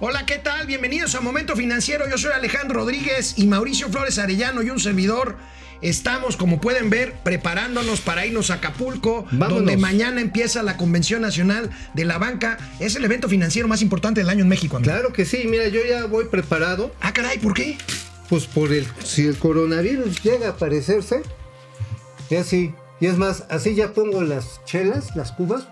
Hola, ¿qué tal? Bienvenidos a Momento Financiero. Yo soy Alejandro Rodríguez y Mauricio Flores Arellano y un servidor. Estamos, como pueden ver, preparándonos para irnos a Acapulco, Vámonos. donde mañana empieza la Convención Nacional de la Banca. Es el evento financiero más importante del año en México. amigo. Claro que sí, mira, yo ya voy preparado. Ah, caray, ¿por qué? Pues por el. Si el coronavirus llega a aparecerse, ya sí. Y es más, así ya pongo las chelas, las cubas.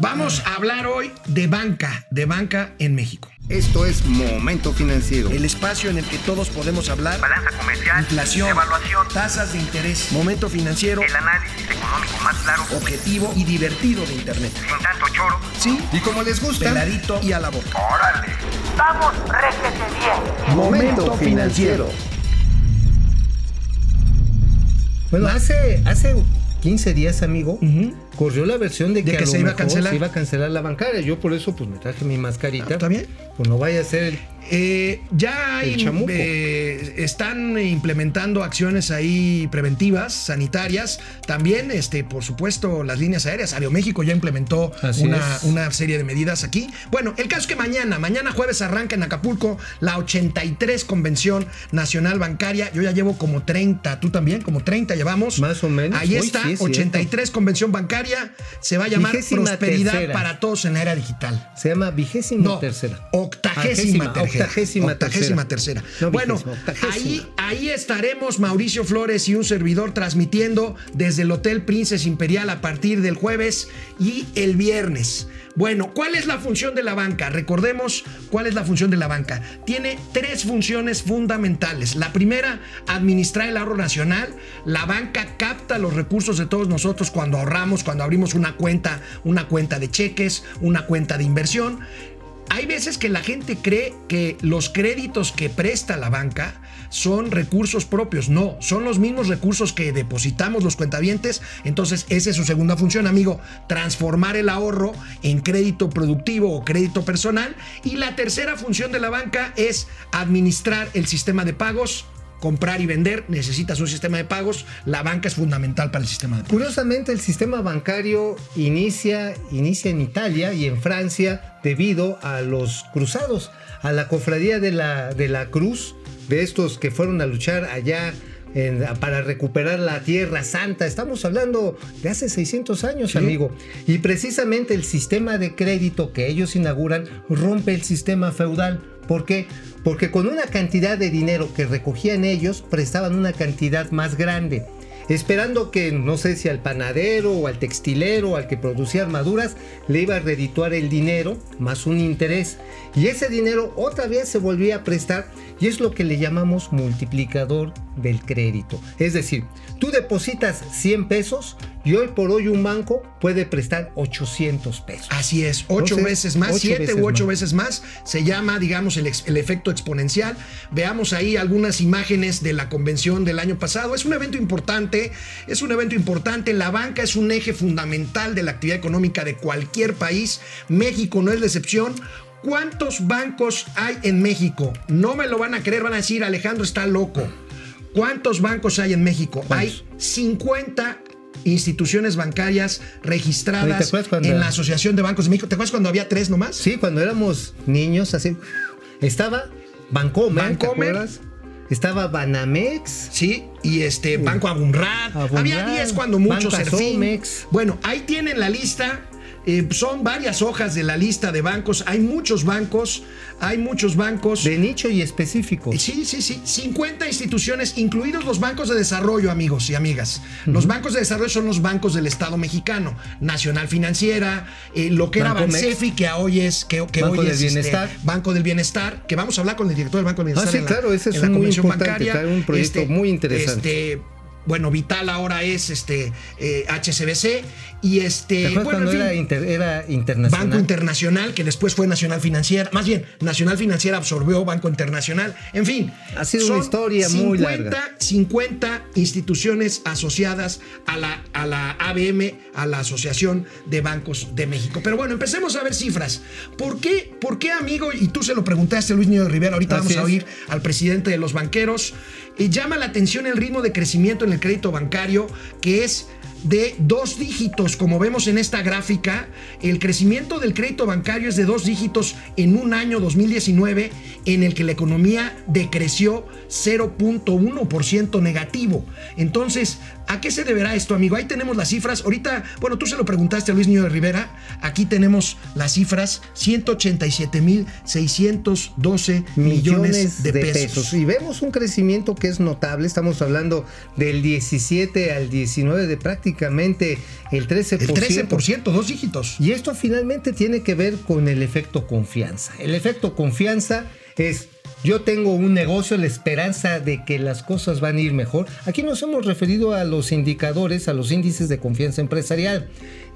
Vamos a hablar hoy de banca, de banca en México. Esto es Momento Financiero. El espacio en el que todos podemos hablar. balanza comercial, Inflación, evaluación, tasas de interés, momento financiero, el análisis económico más claro, objetivo y divertido de Internet. sin tanto choro. Sí, Y como les gusta, peladito y a la boca. ¡Órale! ¡Vamos, réjete bien! Momento Financiero. Bueno, hace, hace 15 días, amigo, corrió la versión de que, De que a lo se iba a mejor cancelar. se iba a cancelar la bancaria. Yo por eso pues me traje mi mascarita. Ah, ¿está bien? Pues no vaya a ser el- Eh, ya hay, eh, están implementando acciones ahí preventivas, sanitarias. También, este, por supuesto, las líneas aéreas. Aeroméxico ya implementó una, una serie de medidas aquí. Bueno, el caso es que mañana, mañana jueves arranca en Acapulco la 83 Convención Nacional Bancaria. Yo ya llevo como 30, tú también, como 30 llevamos. Más o menos. Ahí Uy, está, sí, es 83 Convención Bancaria. Se va a llamar Vigésima Prosperidad tercera. para Todos en la Era Digital. se llama vigésima No, tercera. Octagésima Octagésima, tercera. octagésima Octagésima tercera. tercera. No, bueno, octagésima. ahí, ahí estaremos Mauricio Flores y un servidor transmitiendo desde el Hotel Princess Imperial a partir del jueves y el viernes. Bueno, ¿cuál es la función de la banca? Recordemos cuál es la función de la banca. Tiene tres funciones fundamentales. La primera, administrar el ahorro nacional. La banca capta los recursos de todos nosotros cuando ahorramos, cuando abrimos una cuenta, una cuenta de cheques, una cuenta de inversión. Hay veces que la gente cree que los créditos que presta la banca son recursos propios. No, son los mismos recursos que depositamos los cuentavientes. Entonces, esa es su segunda función, amigo. Transformar el ahorro en crédito productivo o crédito personal. Y la tercera función de la banca es administrar el sistema de pagos. Comprar y vender, necesitas un sistema de pagos. La banca es fundamental para el sistema de pagos. Curiosamente, el sistema bancario inicia, inicia en Italia y en Francia debido a los cruzados, a la cofradía de la, de la cruz, de estos que fueron a luchar allá en- para recuperar la Tierra Santa. Estamos hablando de hace 600 años, Sí. amigo. Y precisamente el sistema de crédito que ellos inauguran rompe el sistema feudal. ¿Por qué? Porque con una cantidad de dinero que recogían ellos, prestaban una cantidad más grande esperando que no sé si al panadero o al textilero o al que producía armaduras le iba a redituar el dinero más un interés y ese dinero otra vez se volvía a prestar y es lo que le llamamos multiplicador del crédito. Es decir, tú depositas 100 pesos y hoy por hoy un banco puede prestar 800 pesos. Así es, ocho Entonces, veces más, ocho siete veces u ocho más. veces más. Se llama, digamos, el, ex- el efecto exponencial. Veamos ahí algunas imágenes de la convención del año pasado. Es un evento importante, es un evento importante. La banca es un eje fundamental de la actividad económica de cualquier país. México no es la excepción. ¿Cuántos bancos hay en México? No me lo van a creer, van a decir, Alejandro está loco. ¿Cuántos bancos hay en México? ¿Cuántos? Hay 50 instituciones bancarias ¿te registradas cuando- en la Asociación de Bancos de México. ¿Te acuerdas cuando había tres nomás? Sí, cuando éramos niños así estaba Bancomer, ¿te Bancomer. acuerdas? Estaba Banamex, Sí, y este Banco Abunrad. Abunrad, Había 10 cuando mucho, Banco Serfín. Asomex. Bueno, ahí tienen la lista. Eh, son varias hojas de la lista de bancos. Hay muchos bancos. Hay muchos bancos. de nicho y específico. Sí, sí, sí. 50 instituciones, incluidos los bancos de desarrollo, amigos y amigas. Los bancos de desarrollo son los bancos del Estado mexicano. Nacional Financiera, eh, lo que era. Bansefi, que hoy es, que, que Banco hoy del es este, Bienestar. Banco del Bienestar, que vamos a hablar con el director del Banco del Ah, Bienestar. sí, en la- claro, ese es en la un muy importante, bancaria. un proyecto muy interesante. Este, bueno, Vital ahora es este eh, HCBC y este ¿Te acuerdas bueno, en fin, era, inter- era internacional? Banco Internacional, que después fue Nacional Financiera. Más bien, Nacional Financiera absorbió Banco Internacional. En fin. Ha sido una historia muy 50, larga. 50 instituciones asociadas a la, a la ABM, a la Asociación de Bancos de México. Pero bueno, empecemos a ver cifras. ¿Por qué, por qué amigo? Y tú se lo preguntaste a Luis Niño de Rivera, ahorita Así vamos a oír al presidente de los banqueros. Eh, llama la atención el ritmo de crecimiento en el crédito bancario, que es de dos dígitos, como vemos en esta gráfica. El crecimiento del crédito bancario es de dos dígitos en un año 2019 en el que la economía decreció 0.1% negativo. Entonces, ¿a qué se deberá esto, amigo? Ahí tenemos las cifras. Ahorita, bueno, tú se lo preguntaste a Luis Niño de Rivera. Aquí tenemos las cifras, 187.612 millones de, pesos. Y vemos un crecimiento que es notable. Estamos hablando del 17 al 19 de prácticamente el 13%. El 13%, dos dígitos. Y esto finalmente tiene que ver con el efecto confianza. El efecto confianza es yo tengo un negocio, la esperanza de que las cosas van a ir mejor. Aquí nos hemos referido a los indicadores, a los índices de confianza empresarial.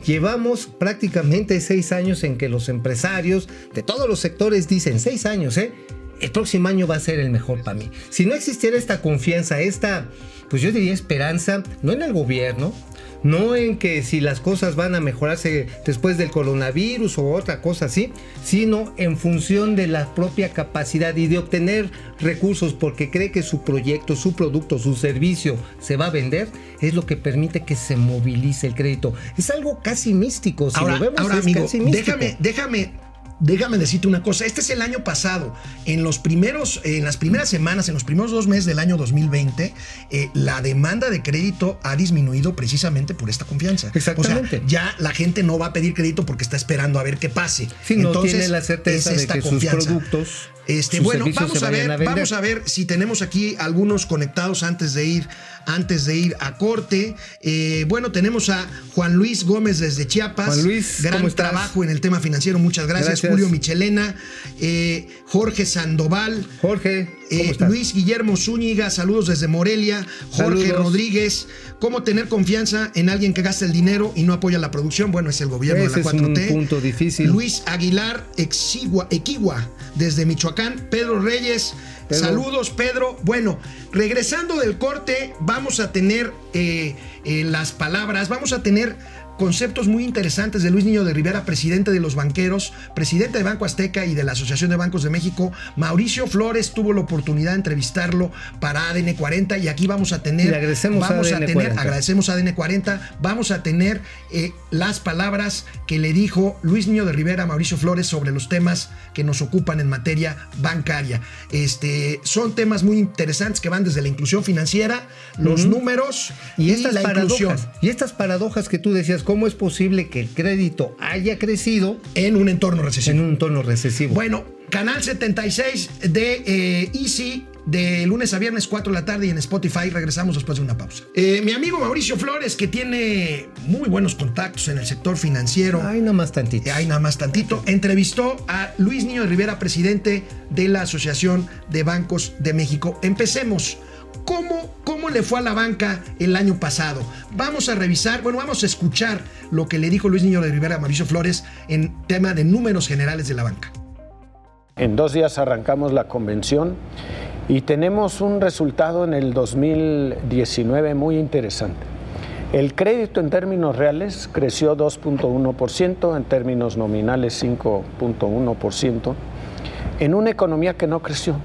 Llevamos prácticamente seis años en que los empresarios de todos los sectores dicen, seis años, ¿eh? El próximo año va a ser el mejor para mí. Si no existiera esta confianza, esta, pues yo diría esperanza, no en el gobierno, no en que si las cosas van a mejorarse después del coronavirus o otra cosa así, sino en función de la propia capacidad y de obtener recursos porque cree que su proyecto, su producto, su servicio se va a vender, es lo que permite que se movilice el crédito. Es algo casi místico, si ahora, lo vemos ahora, es amigo, casi místico. déjame, déjame déjame decirte una cosa. Este es el año pasado. En los primeros, en las primeras semanas, en los primeros dos meses del año 2020, eh, la demanda de crédito ha disminuido precisamente por esta confianza. Exactamente. O sea, ya la gente no va a pedir crédito porque está esperando a ver qué pase. No Entonces, tiene la certeza es de que confianza. sus productos, Este, sus bueno, vamos a ver, a vamos a ver si tenemos aquí algunos conectados antes de ir, antes de ir a corte. Eh, bueno, tenemos a Juan Luis Gómez desde Chiapas. Juan Luis, gran ¿cómo estás? trabajo en el tema financiero. Muchas gracias. Gracias. Julio Michelena, eh, Jorge Sandoval. Jorge, ¿cómo eh? Luis Guillermo Zúñiga, saludos desde Morelia. Jorge Saludos. Rodríguez, ¿cómo tener confianza en alguien que gasta el dinero y no apoya la producción? Bueno, es el gobierno Ese de es la 4T. un punto difícil. Luis Aguilar Exigua, Equigua, desde Michoacán. Pedro Reyes, Pedro. saludos, Pedro. Bueno, regresando del corte, vamos a tener eh, eh, las palabras, vamos a tener conceptos muy interesantes de Luis Niño de Rivera, presidente de los banqueros, presidente de Banco Azteca y de la Asociación de Bancos de México. Mauricio Flores tuvo la oportunidad de entrevistarlo para ADN 40 y aquí vamos a tener, Le agradecemos a vamos a, ADN tener, 40. agradecemos a ADN 40, vamos a tener eh, las palabras que le dijo Luis Niño de Rivera a Mauricio Flores sobre los temas que nos ocupan en materia bancaria. Este, son temas muy interesantes que van desde la inclusión financiera, los números Y estas la inclusión paradojas, y estas paradojas que tú decías, ¿cómo es posible que el crédito haya crecido en un entorno recesivo. en un tono recesivo? Bueno, canal 76 de eh, Easy. De lunes a viernes, 4 de la tarde y en Spotify. Regresamos después de una pausa. Eh, mi amigo Mauricio Flores, que tiene muy buenos contactos en el sector financiero. Ay, nada más tantito. Ahí nada más tantito. Entrevistó a Luis Niño de Rivera, presidente de la Asociación de Bancos de México. Empecemos. ¿Cómo, ¿Cómo le fue a la banca el año pasado? Vamos a revisar, bueno, vamos a escuchar lo que le dijo Luis Niño de Rivera a Mauricio Flores en tema de números generales de la banca. En dos días arrancamos la convención y tenemos un resultado en el 2019 muy interesante. El crédito en términos reales creció 2.1%, en términos nominales 5.1%, en una economía que no creció.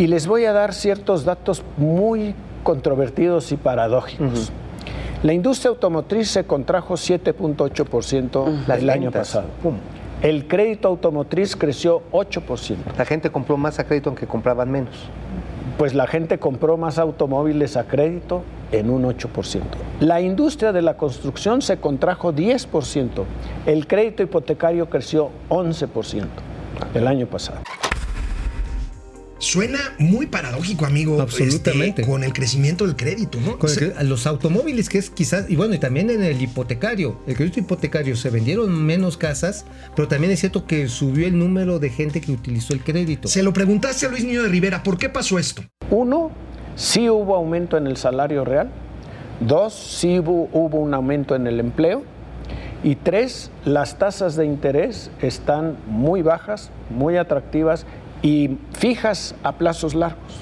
Y les voy a dar ciertos datos muy controvertidos y paradójicos. La industria automotriz se contrajo 7.8% Las el año pasado. El crédito automotriz creció 8%. La gente compró más a crédito aunque compraban menos. Pues la gente compró más automóviles a crédito en un 8%. La industria de la construcción se contrajo 10%. El crédito hipotecario creció 11% el año pasado. Suena muy paradójico, amigo. Absolutamente. este, con el crecimiento del crédito, ¿no? Con el los automóviles, que es quizás, y bueno, y también en el hipotecario, el crédito hipotecario se vendieron menos casas, pero también es cierto que subió el número de gente que utilizó el crédito. se lo preguntaste a Luis Niño de Rivera, ¿por qué pasó esto? Uno, sí hubo aumento en el salario real. Dos, sí hubo, hubo un aumento en el empleo. Y tres, las tasas de interés están muy bajas, muy atractivas y fijas a plazos largos.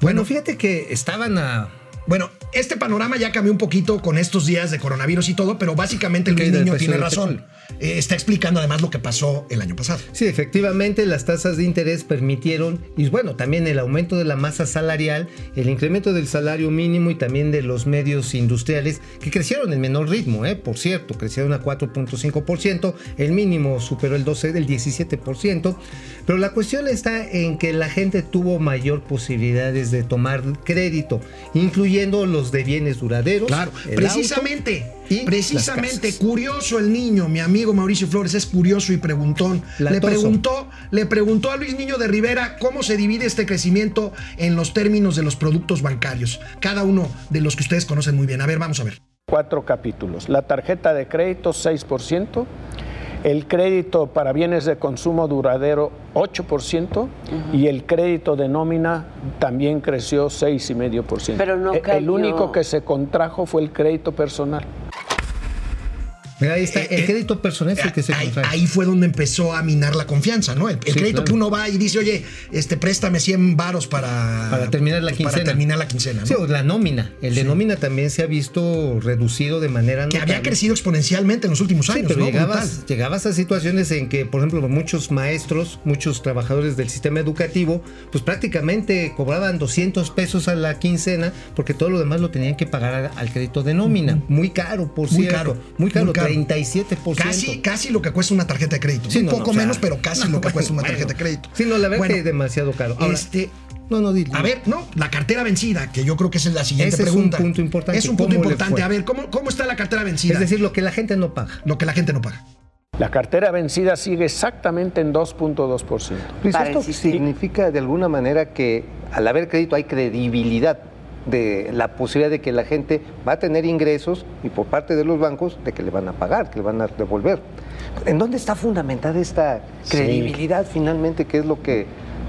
Bueno, fíjate que estaban a. Bueno, este panorama ya cambió un poquito con estos días de coronavirus y todo, pero básicamente el del niño tiene razón. Eh, está explicando además lo que pasó el año pasado. Sí, efectivamente las tasas de interés permitieron, y bueno, también el aumento de la masa salarial, el incremento del salario mínimo y también de los medios industriales, que crecieron en menor ritmo, ¿eh? por cierto, crecieron a 4.5%, el mínimo superó el 12, del 17%, pero la cuestión está en que la gente tuvo mayor posibilidades de tomar crédito, incluyendo los de bienes duraderos. Claro, el precisamente, auto y precisamente curioso el niño, mi amigo Mauricio Flores es curioso y preguntón. Le preguntó, le preguntó a Luis Niño de Rivera cómo se divide este crecimiento en los términos de los productos bancarios, cada uno de los que ustedes conocen muy bien. A ver, vamos a ver. Cuatro capítulos. La tarjeta de crédito 6%, el crédito para bienes de consumo duradero 8% y el crédito de nómina también creció 6,5%. Pero no E- cayó. El único que se contrajo fue el crédito personal. Mira, ahí está, Eh, el eh, crédito personal es el que se ahí, ahí fue donde empezó a minar la confianza, ¿no? El, el Sí, crédito claro. que uno va y dice, oye, este, préstame 100 varos para, Para terminar la quincena. Para terminar la quincena, ¿no? Sí, o la nómina. El de Sí. nómina también se ha visto reducido de manera que había crecido exponencialmente en los últimos años, pero ¿no? llegabas, llegabas a situaciones en que, por ejemplo, muchos maestros, muchos trabajadores del sistema educativo, pues prácticamente cobraban 200 pesos a la quincena porque todo lo demás lo tenían que pagar al, al crédito de nómina. Muy caro, por Muy cierto. caro, Muy caro, muy caro. 37%. Casi, casi lo que cuesta una tarjeta de crédito. Sí, un no, poco no, o sea, menos, pero casi no, lo que cuesta una bueno. tarjeta de crédito. Sí, no, la verdad Bueno, que es demasiado caro. Ahora, este, no, no, dile. a ver, no, la cartera vencida, que yo creo que esa es la siguiente Ese es un pregunta. punto importante. Es un punto ¿Cómo le importante. A ver, ¿cómo, ¿cómo está la cartera vencida? Es decir, lo que la gente no paga. lo que la gente no paga. La cartera vencida sigue exactamente en 2.2%. Luis, esto significa de alguna manera que al haber crédito hay credibilidad de la posibilidad de que la gente va a tener ingresos y por parte de los bancos de que le van a pagar, que le van a devolver. ¿En dónde está fundamentada esta Sí. credibilidad finalmente, que es lo que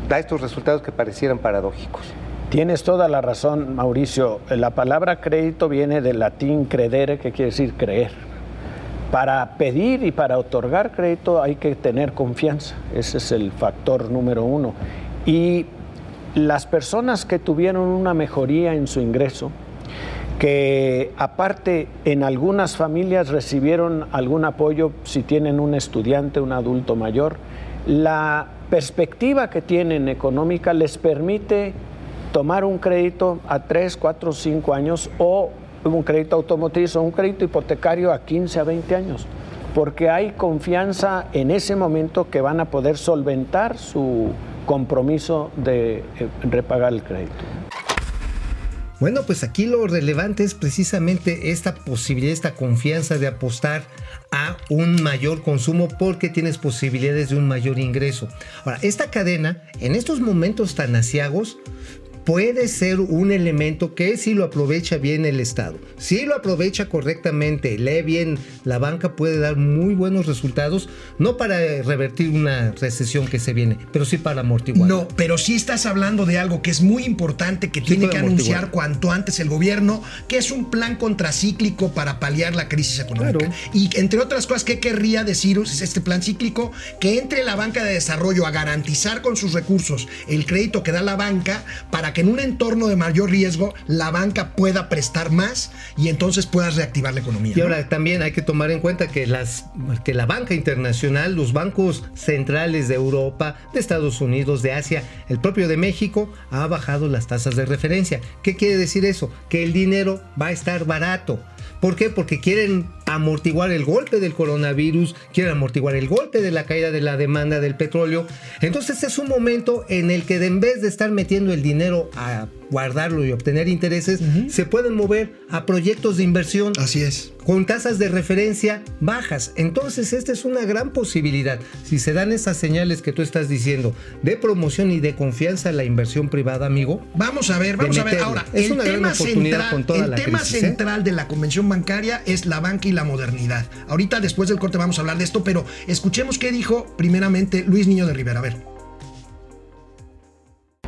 da estos resultados que parecieran paradójicos? Tienes toda la razón, Mauricio. La palabra crédito viene del latín credere, que quiere decir creer. Para pedir y para otorgar crédito hay que tener confianza. Ese es el factor número uno. Y las personas que tuvieron una mejoría en su ingreso, que aparte en algunas familias recibieron algún apoyo si tienen un estudiante, un adulto mayor, la perspectiva que tienen económica les permite tomar un crédito a 3, 4, 5 años o un crédito automotriz o un crédito hipotecario a 15, a 20 años, porque hay confianza en ese momento que van a poder solventar su compromiso de eh, repagar el crédito. Bueno, pues aquí lo relevante es precisamente esta posibilidad, esta confianza de apostar a un mayor consumo porque tienes posibilidades de un mayor ingreso. Ahora, esta cadena, en estos momentos tan asiagos, puede ser un elemento que si lo aprovecha bien el Estado, si lo aprovecha correctamente, lee bien la banca, puede dar muy buenos resultados, no para revertir una recesión que se viene, pero sí para amortiguar. No, pero sí estás hablando de algo que es muy importante que tiene que amortiguar. anunciar cuanto antes el gobierno, que es un plan contracíclico para paliar la crisis económica. Claro. Y entre otras cosas, ¿qué querría decir este plan cíclico? Que entre la banca de desarrollo a garantizar con sus recursos el crédito que da la banca para que en un entorno de mayor riesgo la banca pueda prestar más y entonces puedas reactivar la economía. Y ¿no? ahora también hay que tomar en cuenta que, las, que la banca internacional, los bancos centrales de Europa, de Estados Unidos, de Asia, el propio de México, ha bajado las tasas de referencia. ¿Qué quiere decir eso? Que el dinero va a estar barato. ¿Por qué? Porque quieren amortiguar el golpe del coronavirus, quieren amortiguar el golpe de la caída de la demanda del petróleo. Entonces es un momento en el que en vez de estar metiendo el dinero a guardarlo y obtener intereses, se pueden mover a proyectos de inversión Así es. con tasas de referencia bajas. Entonces, esta es una gran posibilidad. Si se dan esas señales que tú estás diciendo de promoción y de confianza en la inversión privada, amigo, Vamos a ver, vamos a ver ahora. Es el una gran tema oportunidad central, con toda el la tema crisis, ¿eh? central de la convención bancaria es la banca y la modernidad. Ahorita después del corte vamos a hablar de esto, pero escuchemos qué dijo primeramente Luis Niño de Rivera. A ver.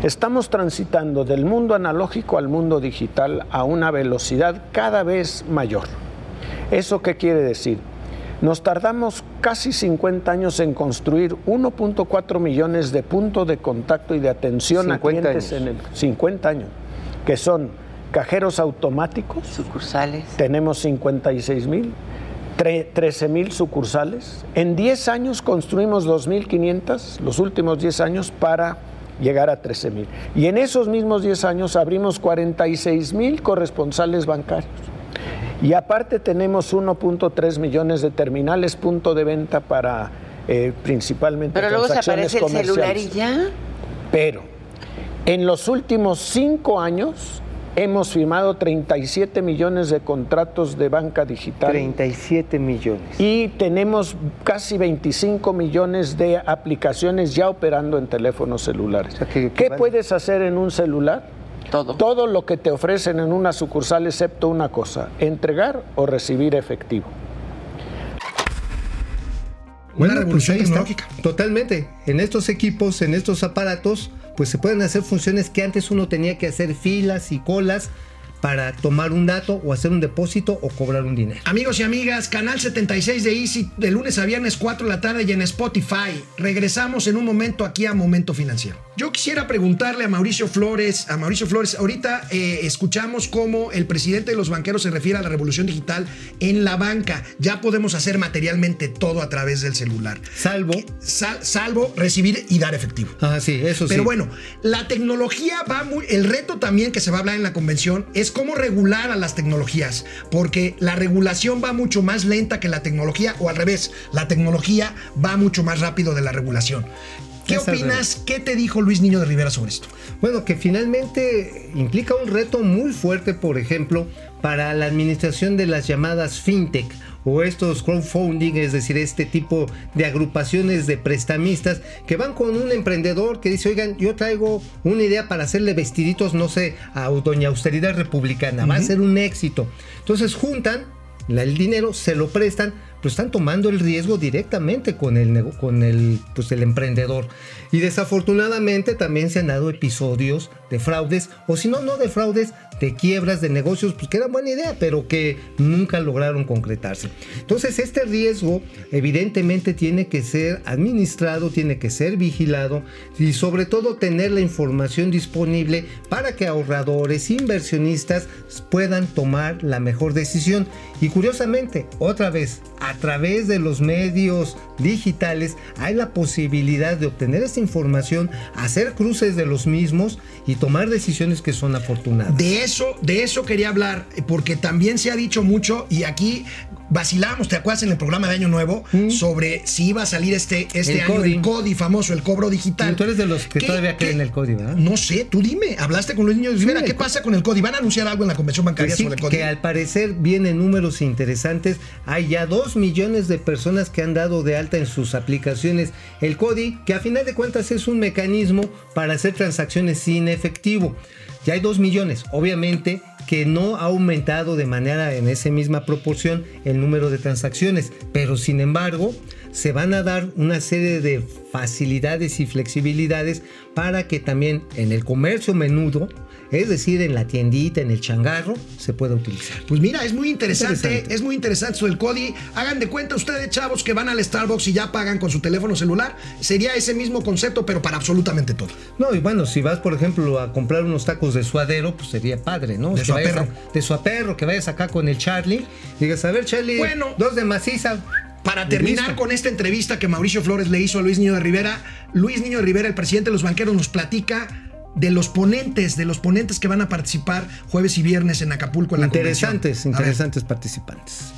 Estamos transitando del mundo analógico al mundo digital a una velocidad cada vez mayor. ¿Eso qué quiere decir? Nos tardamos casi 50 años en construir 1.4 millones de puntos de contacto y de atención a 50 clientes años. en el 50 años, que son cajeros automáticos, Sucursales. tenemos 56 mil, 13 mil sucursales. En 10 años construimos 2.500, los últimos 10 años, para llegar a 13 mil. Y en esos mismos 10 años abrimos 46 mil corresponsales bancarios. Y aparte tenemos 1.3 millones de terminales punto de venta para eh, principalmente Pero luego se transacciones aparece el celular y ya. Pero en los últimos cinco años hemos firmado 37 millones de contratos de banca digital 37 millones. y tenemos casi 25 millones de aplicaciones ya operando en teléfonos celulares. O sea, que- que ¿Qué van- puedes hacer en un celular? Todo. Todo lo que te ofrecen en una sucursal excepto una cosa, entregar o recibir efectivo. Una pues revolución está. tecnológica. Totalmente. En estos equipos, en estos aparatos, pues se pueden hacer funciones que antes uno tenía que hacer filas y colas para tomar un dato o hacer un depósito o cobrar un dinero. Amigos y amigas, canal 76 de Easy, de lunes a viernes 4 de la tarde y en Spotify. Regresamos en un momento aquí a Momento Financiero. Yo quisiera preguntarle a Mauricio Flores, a Mauricio Flores, ahorita eh, escuchamos cómo el presidente de los banqueros se refiere a la revolución digital en la banca. Ya podemos hacer materialmente todo a través del celular. Salvo. Sal- salvo recibir y dar efectivo. Ah, sí, eso sí. Pero bueno, la tecnología va muy. El reto también que se va a hablar en la convención es cómo regular a las tecnologías, porque la regulación va mucho más lenta que la tecnología, o al revés, la tecnología va mucho más rápido de la regulación. ¿Qué opinas? ¿Qué te dijo Luis Niño de Rivera sobre esto? Bueno, que finalmente implica un reto muy fuerte, por ejemplo, para la administración de las llamadas fintech o estos crowdfunding, es decir, este tipo de agrupaciones de prestamistas que van con un emprendedor que dice, oigan, yo traigo una idea para hacerle vestiditos, no sé, a Doña Austeridad Republicana, va a ser un éxito. Entonces juntan el dinero, se lo prestan, pero están tomando el riesgo directamente con el, con el, pues el emprendedor. Y desafortunadamente también se han dado episodios de fraudes, o si no, no de fraudes, de quiebras de negocios, pues que eran buena idea, pero que nunca lograron concretarse. Entonces este riesgo evidentemente tiene que ser administrado, tiene que ser vigilado y sobre todo tener la información disponible para que ahorradores, inversionistas puedan tomar la mejor decisión. Y curiosamente, otra vez, a través de los medios digitales hay la posibilidad de obtener esta información, hacer cruces de los mismos y tomar decisiones que son afortunadas. De eso, de eso quería hablar, porque también se ha dicho mucho y aquí vacilábamos, ¿te acuerdas en el programa de Año Nuevo? Sobre si iba a salir este, este El año el CODI famoso, el cobro digital. Y tú eres de los que ¿Qué- todavía creen en el CODI, ¿verdad? No sé, tú dime, hablaste con Luis Niño de Rivera, el ¿qué pasa con el CODI? ¿Van a anunciar algo en la convención bancaria Pues sí, sobre el CODI? que al parecer vienen números interesantes. Hay ya dos millones de personas que han dado de alta en sus aplicaciones el CODI, que a final de cuentas es un mecanismo para hacer transacciones sin efectivo. Ya hay dos millones. Obviamente que no ha aumentado de manera en esa misma proporción el número de transacciones, pero sin embargo se van a dar una serie de facilidades y flexibilidades para que también en el comercio menudo, es decir, en la tiendita, en el changarro, se pueda utilizar. Pues mira, es muy interesante, Interesante. es muy interesante del CODI. Hagan de cuenta ustedes, chavos, que van al Starbucks y ya pagan con su teléfono celular. Sería ese mismo concepto, pero para absolutamente todo. No, y bueno, si vas, por ejemplo, a comprar unos tacos de suadero, pues sería padre, ¿no? De suaperro. a- De suaperro, que vayas acá con el Charlie. Digas, a ver, Charlie, Bueno. dos de maciza. Para terminar con esta entrevista que Mauricio Flores le hizo a Luis Niño de Rivera, Luis Niño de Rivera, el presidente de los banqueros, nos platica de los ponentes, de los ponentes que van a participar jueves y viernes en Acapulco en la Interesantes, convención. Interesantes participantes.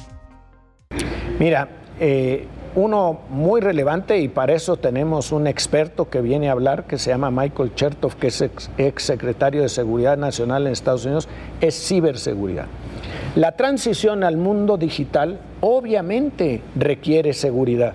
Mira, eh, uno muy relevante y para eso tenemos un experto que viene a hablar que se llama Michael Chertoff, que es ex, ex secretario de Seguridad Nacional en Estados Unidos, es ciberseguridad. La transición al mundo digital obviamente requiere seguridad.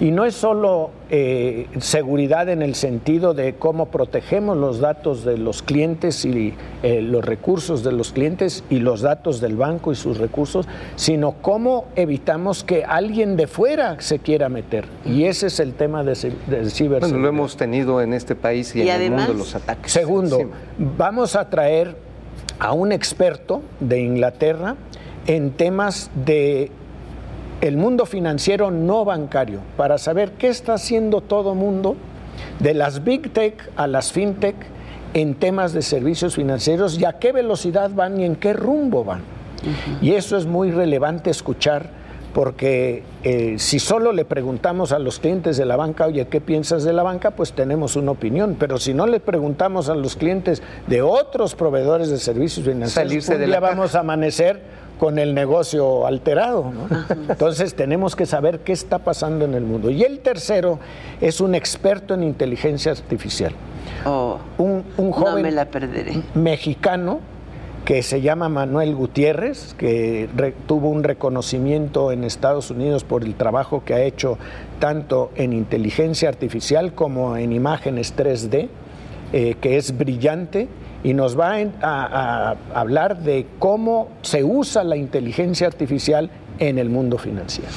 Y no es solo eh, seguridad en el sentido de cómo protegemos los datos de los clientes y eh, los recursos de los clientes y los datos del banco y sus recursos, sino cómo evitamos que alguien de fuera se quiera meter. Y ese es el tema de, de ciberseguridad. Bueno, lo hemos tenido en este país y, Y en además- el mundo los ataques. Segundo, encima. vamos a traer a un experto de Inglaterra en temas de el mundo financiero no bancario para saber qué está haciendo todo mundo de las big tech a las fintech en temas de servicios financieros y a qué velocidad van y en qué rumbo van. Y eso es muy relevante escuchar porque eh, si solo le preguntamos a los clientes de la banca, oye, ¿qué piensas de la banca? Pues tenemos una opinión, pero si no le preguntamos a los clientes de otros proveedores de servicios financieros, Salirse un de día la caja. vamos a amanecer con el negocio alterado. ¿no? Entonces tenemos que saber qué está pasando en el mundo. Y el tercero es un experto en inteligencia artificial. Oh, Un, un joven no me la perderé. mexicano que se llama Manuel Gutiérrez, que re- tuvo un reconocimiento en Estados Unidos por el trabajo que ha hecho tanto en inteligencia artificial como en imágenes 3D, eh, que es brillante y nos va a, hablar de cómo se usa la inteligencia artificial en el mundo financiero.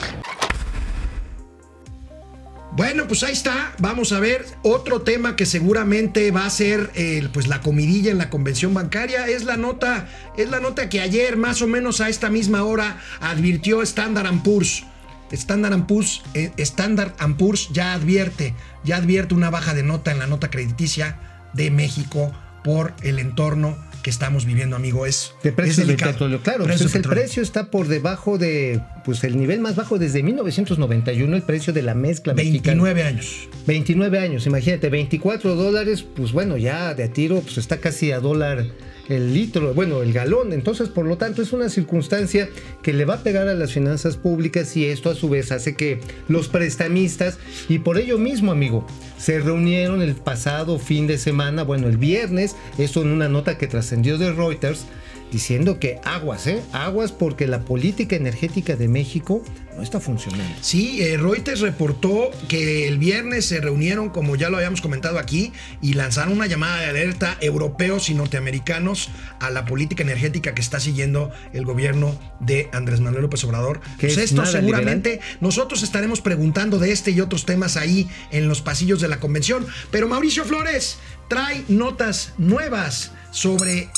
Bueno, pues ahí está. Vamos a ver otro tema que seguramente va a ser eh, pues la comidilla en la convención bancaria. Es la nota, es la nota que ayer, más o menos a esta misma hora, advirtió Standard Poor's. Standard Poor's, eh, Standard Poor's ya advierte, ya advierte una baja de nota en la nota crediticia de México por el entorno que estamos viviendo, amigo. Es De es precios del petróleo, claro. Precio pues el petróleo. precio está por debajo de, pues el nivel más bajo desde 1991, el precio de la mezcla mexicana. 29 años. 29 años, imagínate, 24 dólares, pues bueno, ya de a tiro, pues está casi a dólar el litro, bueno, el galón. Entonces, por lo tanto, es una circunstancia que le va a pegar a las finanzas públicas y esto a su vez hace que los prestamistas, y por ello mismo, amigo, se reunieron el pasado fin de semana, bueno, el viernes, esto en una nota que trascendió de Reuters, diciendo que aguas, ¿eh? Aguas porque la política energética de México no está funcionando. Sí, eh, Reuters reportó que el viernes se reunieron, como ya lo habíamos comentado aquí, y lanzaron una llamada de alerta europeos y norteamericanos a la política energética que está siguiendo el gobierno de Andrés Manuel López Obrador. Pues es esto seguramente nosotros estaremos preguntando de este y otros temas ahí en los pasillos de la convención. Pero Mauricio Flores trae notas nuevas sobre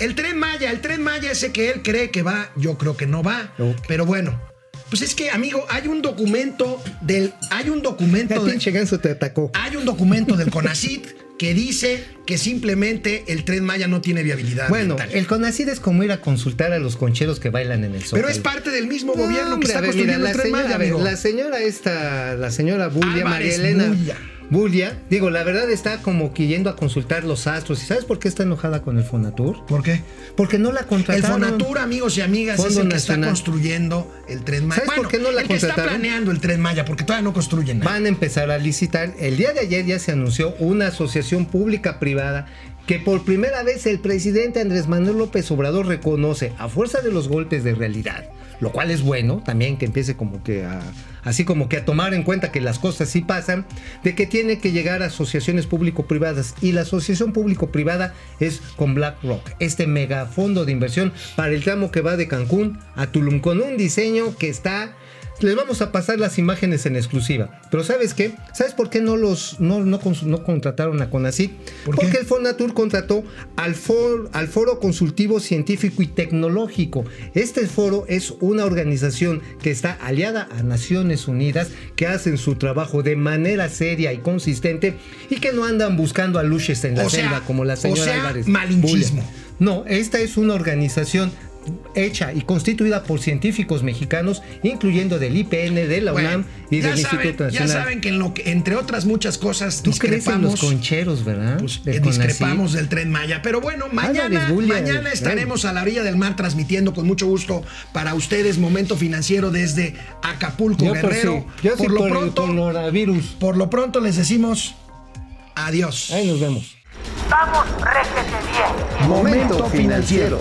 el tren Maya. El tren Maya ese que él cree que va, yo creo que no va. Pero bueno. Pues es que, amigo, hay un documento del. Hay un documento. El de- pinche ganso te atacó. hay un documento del CONACIT que dice que simplemente el tren Maya no tiene viabilidad. Bueno, el CONACID es como ir a consultar a los concheros que bailan en el sol. Pero es parte del mismo gobierno que hombre, está ver, construyendo mira, el la tren señora, Maya, amigo. la señora esta, la señora Bulia, María Elena Bulla. Bulia, digo, la verdad está como que yendo a consultar los astros. ¿Y sabes por qué está enojada con el Fonatur? ¿Por qué? Porque no la El contrataron. Fonatur, amigos y amigas, es Fondo el que está construyendo el tren Maya. ¿Sabes por qué no la el que está contrataron? planeando el tren Maya, porque todavía no construyen nada. Van a empezar a licitar. El día de ayer ya se anunció una asociación pública-privada que por primera vez el presidente Andrés Manuel López Obrador reconoce a fuerza de los golpes de realidad, lo cual es bueno también que empiece como que a así como que a tomar en cuenta que las cosas sí pasan, de que tiene que llegar a asociaciones público-privadas y la asociación público-privada es con BlackRock, este megafondo de inversión para el tramo que va de Cancún a Tulum con un diseño que está les vamos a pasar las imágenes en exclusiva. Pero ¿sabes qué? ¿Sabes por qué no los no, no, no contrataron a CONACYT? ¿Por qué? Porque el Fonatur contrató al foro, al foro Consultivo Científico y Tecnológico. Este foro es una organización que está aliada a Naciones Unidas, que hacen su trabajo de manera seria y consistente y que no andan buscando aluches en la O sea, selva como la o señora sea, Álvarez. malinchismo. Bulla. No, esta es una organización hecha y constituida por científicos mexicanos, incluyendo del IPN, de la Bueno, UNAM y ya del saben, Instituto Ya Nacional. saben que, en lo que, entre otras muchas cosas, Tú crees en los discrepamos. concheros, ¿verdad? pues, Del eh, discrepamos del tren Maya. Pero bueno, mañana, Bulla, mañana eh, estaremos a la orilla del mar transmitiendo con mucho gusto para ustedes Momento Financiero desde Acapulco, Yo por Guerrero. sí, yo sí por lo por el pronto, coronavirus. por lo pronto les decimos adiós. Ahí nos vemos. Vamos, réjete bien. Momento financiero.